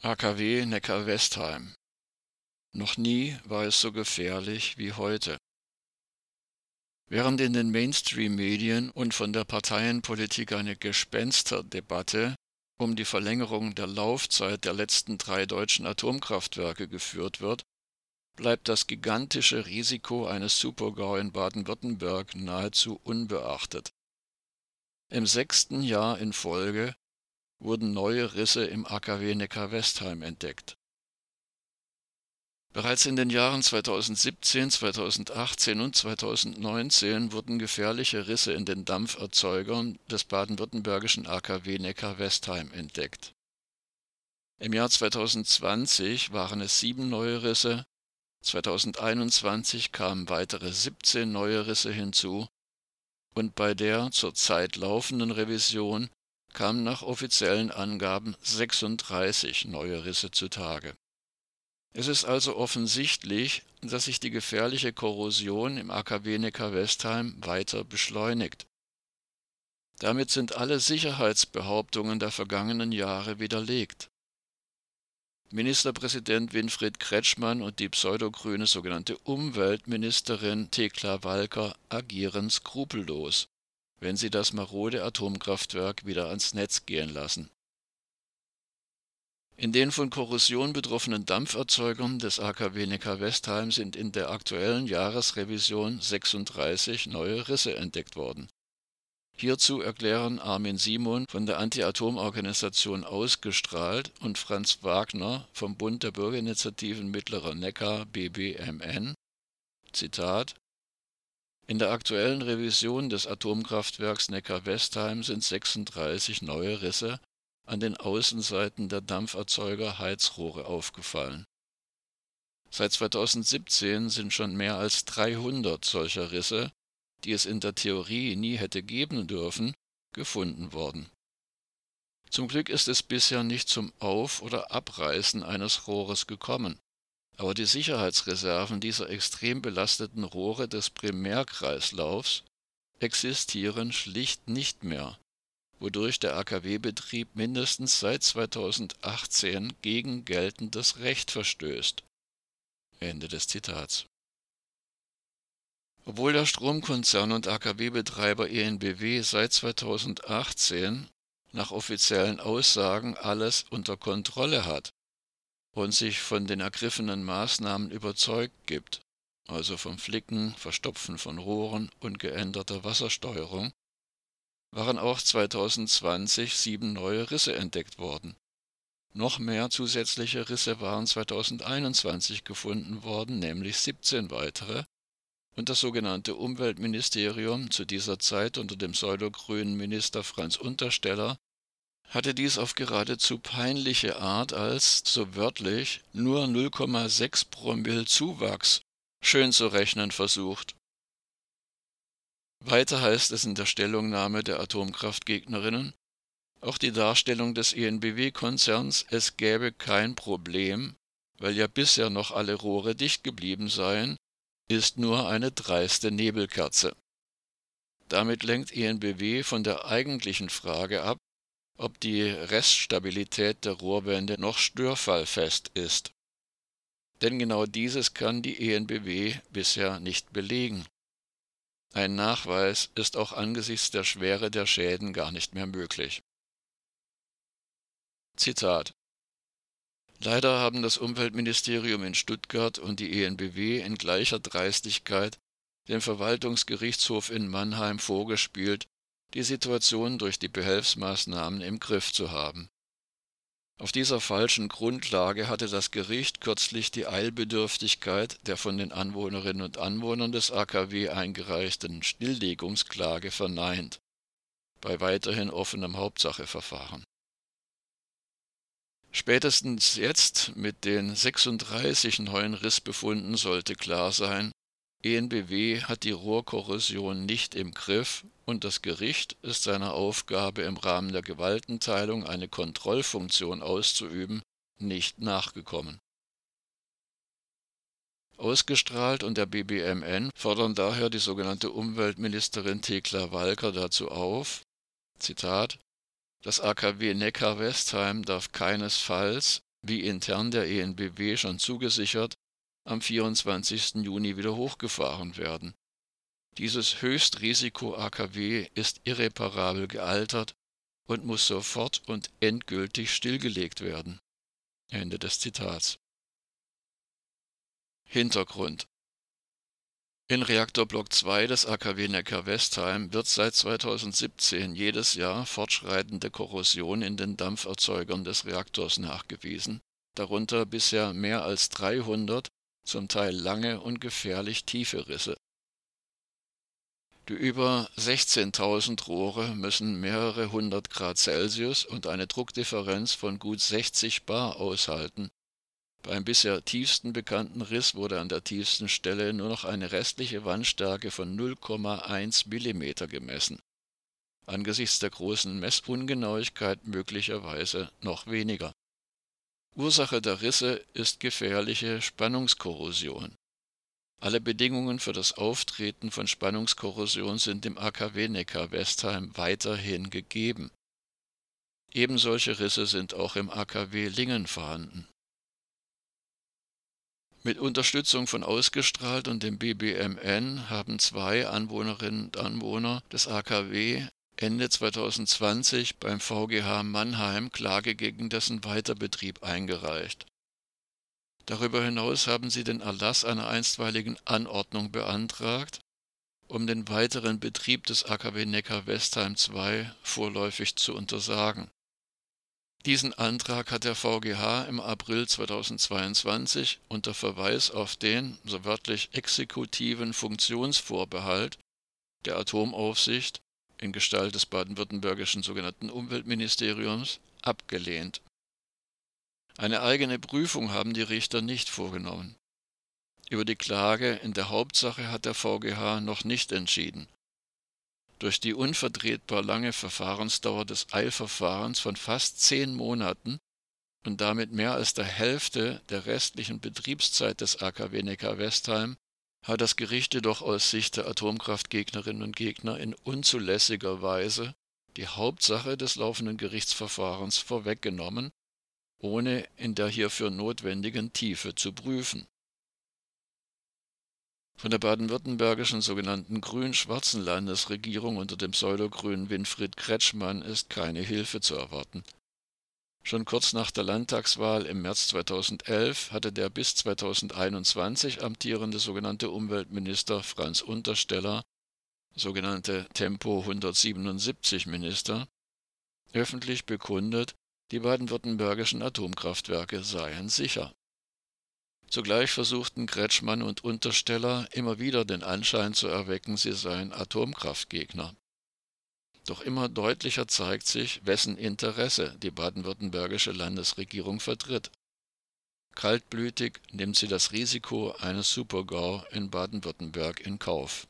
AKW Neckar-Westheim. Noch nie war es so gefährlich wie heute. Während in den Mainstream-Medien und von der Parteienpolitik eine Gespensterdebatte um die Verlängerung der Laufzeit der letzten drei deutschen Atomkraftwerke geführt wird, bleibt das gigantische Risiko eines Supergau in Baden-Württemberg nahezu unbeachtet. Im sechsten Jahr in Folge wurden neue Risse im AKW Neckar-Westheim entdeckt. Bereits in den Jahren 2017, 2018 und 2019 wurden gefährliche Risse in den Dampferzeugern des baden-württembergischen AKW Neckar-Westheim entdeckt. Im Jahr 2020 waren es sieben neue Risse, 2021 kamen weitere 17 neue Risse hinzu und bei der zurzeit laufenden Revision kamen nach offiziellen Angaben 36 neue Risse zutage. Es ist also offensichtlich, dass sich die gefährliche Korrosion im AKW Neckar-Westheim weiter beschleunigt. Damit sind alle Sicherheitsbehauptungen der vergangenen Jahre widerlegt. Ministerpräsident Winfried Kretschmann und die pseudogrüne sogenannte Umweltministerin Thekla Walker agieren skrupellos wenn sie das marode Atomkraftwerk wieder ans Netz gehen lassen. In den von Korrosion betroffenen Dampferzeugern des AKW Neckar-Westheim sind in der aktuellen Jahresrevision 36 neue Risse entdeckt worden. Hierzu erklären Armin Simon von der Anti-Atom-Organisation Ausgestrahlt und Franz Wagner vom Bund der Bürgerinitiativen Mittlerer Neckar BBMN Zitat in der aktuellen Revision des Atomkraftwerks Neckar-Westheim sind 36 neue Risse an den Außenseiten der Dampferzeuger-Heizrohre aufgefallen. Seit 2017 sind schon mehr als 300 solcher Risse, die es in der Theorie nie hätte geben dürfen, gefunden worden. Zum Glück ist es bisher nicht zum Auf- oder Abreißen eines Rohres gekommen aber die Sicherheitsreserven dieser extrem belasteten Rohre des Primärkreislaufs existieren schlicht nicht mehr, wodurch der AKW-Betrieb mindestens seit 2018 gegen geltendes Recht verstößt. Ende des Zitats. Obwohl der Stromkonzern und AKW-Betreiber ENBW seit 2018 nach offiziellen Aussagen alles unter Kontrolle hat, und sich von den ergriffenen Maßnahmen überzeugt gibt, also vom Flicken, Verstopfen von Rohren und geänderter Wassersteuerung, waren auch 2020 sieben neue Risse entdeckt worden. Noch mehr zusätzliche Risse waren 2021 gefunden worden, nämlich 17 weitere, und das sogenannte Umweltministerium, zu dieser Zeit unter dem pseudogrünen Minister Franz Untersteller, hatte dies auf geradezu peinliche Art als, so wörtlich, nur 0,6 Promille Zuwachs schön zu rechnen versucht. Weiter heißt es in der Stellungnahme der Atomkraftgegnerinnen, auch die Darstellung des ENBW-Konzerns, es gäbe kein Problem, weil ja bisher noch alle Rohre dicht geblieben seien, ist nur eine dreiste Nebelkerze. Damit lenkt ENBW von der eigentlichen Frage ab, ob die Reststabilität der Rohrwände noch störfallfest ist. Denn genau dieses kann die ENBW bisher nicht belegen. Ein Nachweis ist auch angesichts der Schwere der Schäden gar nicht mehr möglich. Zitat Leider haben das Umweltministerium in Stuttgart und die ENBW in gleicher Dreistigkeit dem Verwaltungsgerichtshof in Mannheim vorgespielt, die Situation durch die Behelfsmaßnahmen im Griff zu haben. Auf dieser falschen Grundlage hatte das Gericht kürzlich die Eilbedürftigkeit der von den Anwohnerinnen und Anwohnern des AKW eingereichten Stilllegungsklage verneint, bei weiterhin offenem Hauptsacheverfahren. Spätestens jetzt mit den 36 neuen Rissbefunden sollte klar sein, EnBW hat die Rohrkorrosion nicht im Griff und das Gericht ist seiner Aufgabe im Rahmen der Gewaltenteilung eine Kontrollfunktion auszuüben nicht nachgekommen. Ausgestrahlt und der BBMN fordern daher die sogenannte Umweltministerin Thekla Walker dazu auf, Zitat, das AKW Neckar-Westheim darf keinesfalls wie intern der ENBW schon zugesichert, am 24. Juni wieder hochgefahren werden. Dieses Höchstrisiko-AKW ist irreparabel gealtert und muss sofort und endgültig stillgelegt werden. Ende des Zitats. Hintergrund in Reaktorblock 2 des AKW Neckar-Westheim wird seit 2017 jedes Jahr fortschreitende Korrosion in den Dampferzeugern des Reaktors nachgewiesen, darunter bisher mehr als 300, zum Teil lange und gefährlich tiefe Risse. Die über 16.000 Rohre müssen mehrere hundert Grad Celsius und eine Druckdifferenz von gut 60 bar aushalten. Beim bisher tiefsten bekannten Riss wurde an der tiefsten Stelle nur noch eine restliche Wandstärke von 0,1 mm gemessen. Angesichts der großen Messungenauigkeit möglicherweise noch weniger. Ursache der Risse ist gefährliche Spannungskorrosion alle Bedingungen für das Auftreten von Spannungskorrosion sind im AKW Neckar-Westheim weiterhin gegeben. Ebensolche Risse sind auch im AKW Lingen vorhanden. Mit Unterstützung von Ausgestrahlt und dem BBMN haben zwei Anwohnerinnen und Anwohner des AKW Ende 2020 beim VGH Mannheim Klage gegen dessen Weiterbetrieb eingereicht Darüber hinaus haben sie den Erlass einer einstweiligen Anordnung beantragt, um den weiteren Betrieb des AKW Neckar-Westheim II vorläufig zu untersagen. Diesen Antrag hat der VGH im April 2022 unter Verweis auf den, so wörtlich, exekutiven Funktionsvorbehalt der Atomaufsicht in Gestalt des baden-württembergischen sogenannten Umweltministeriums abgelehnt eine eigene Prüfung haben die Richter nicht vorgenommen. Über die Klage in der Hauptsache hat der VGH noch nicht entschieden. Durch die unvertretbar lange Verfahrensdauer des Eilverfahrens von fast zehn Monaten und damit mehr als der Hälfte der restlichen Betriebszeit des AKW Neckar-Westheim hat das Gericht jedoch aus Sicht der Atomkraftgegnerinnen und Gegner in unzulässiger Weise die Hauptsache des laufenden Gerichtsverfahrens vorweggenommen ohne in der hierfür notwendigen Tiefe zu prüfen. Von der baden-württembergischen sogenannten grün-schwarzen Landesregierung unter dem pseudogrünen Winfried Kretschmann ist keine Hilfe zu erwarten. Schon kurz nach der Landtagswahl im März 2011 hatte der bis 2021 amtierende sogenannte Umweltminister Franz Untersteller, sogenannte Tempo 177 Minister, öffentlich bekundet, die baden-württembergischen Atomkraftwerke seien sicher. Zugleich versuchten Kretschmann und Untersteller immer wieder den Anschein zu erwecken, sie seien Atomkraftgegner. Doch immer deutlicher zeigt sich, wessen Interesse die baden-württembergische Landesregierung vertritt. Kaltblütig nimmt sie das Risiko eines Supergau in Baden-Württemberg in Kauf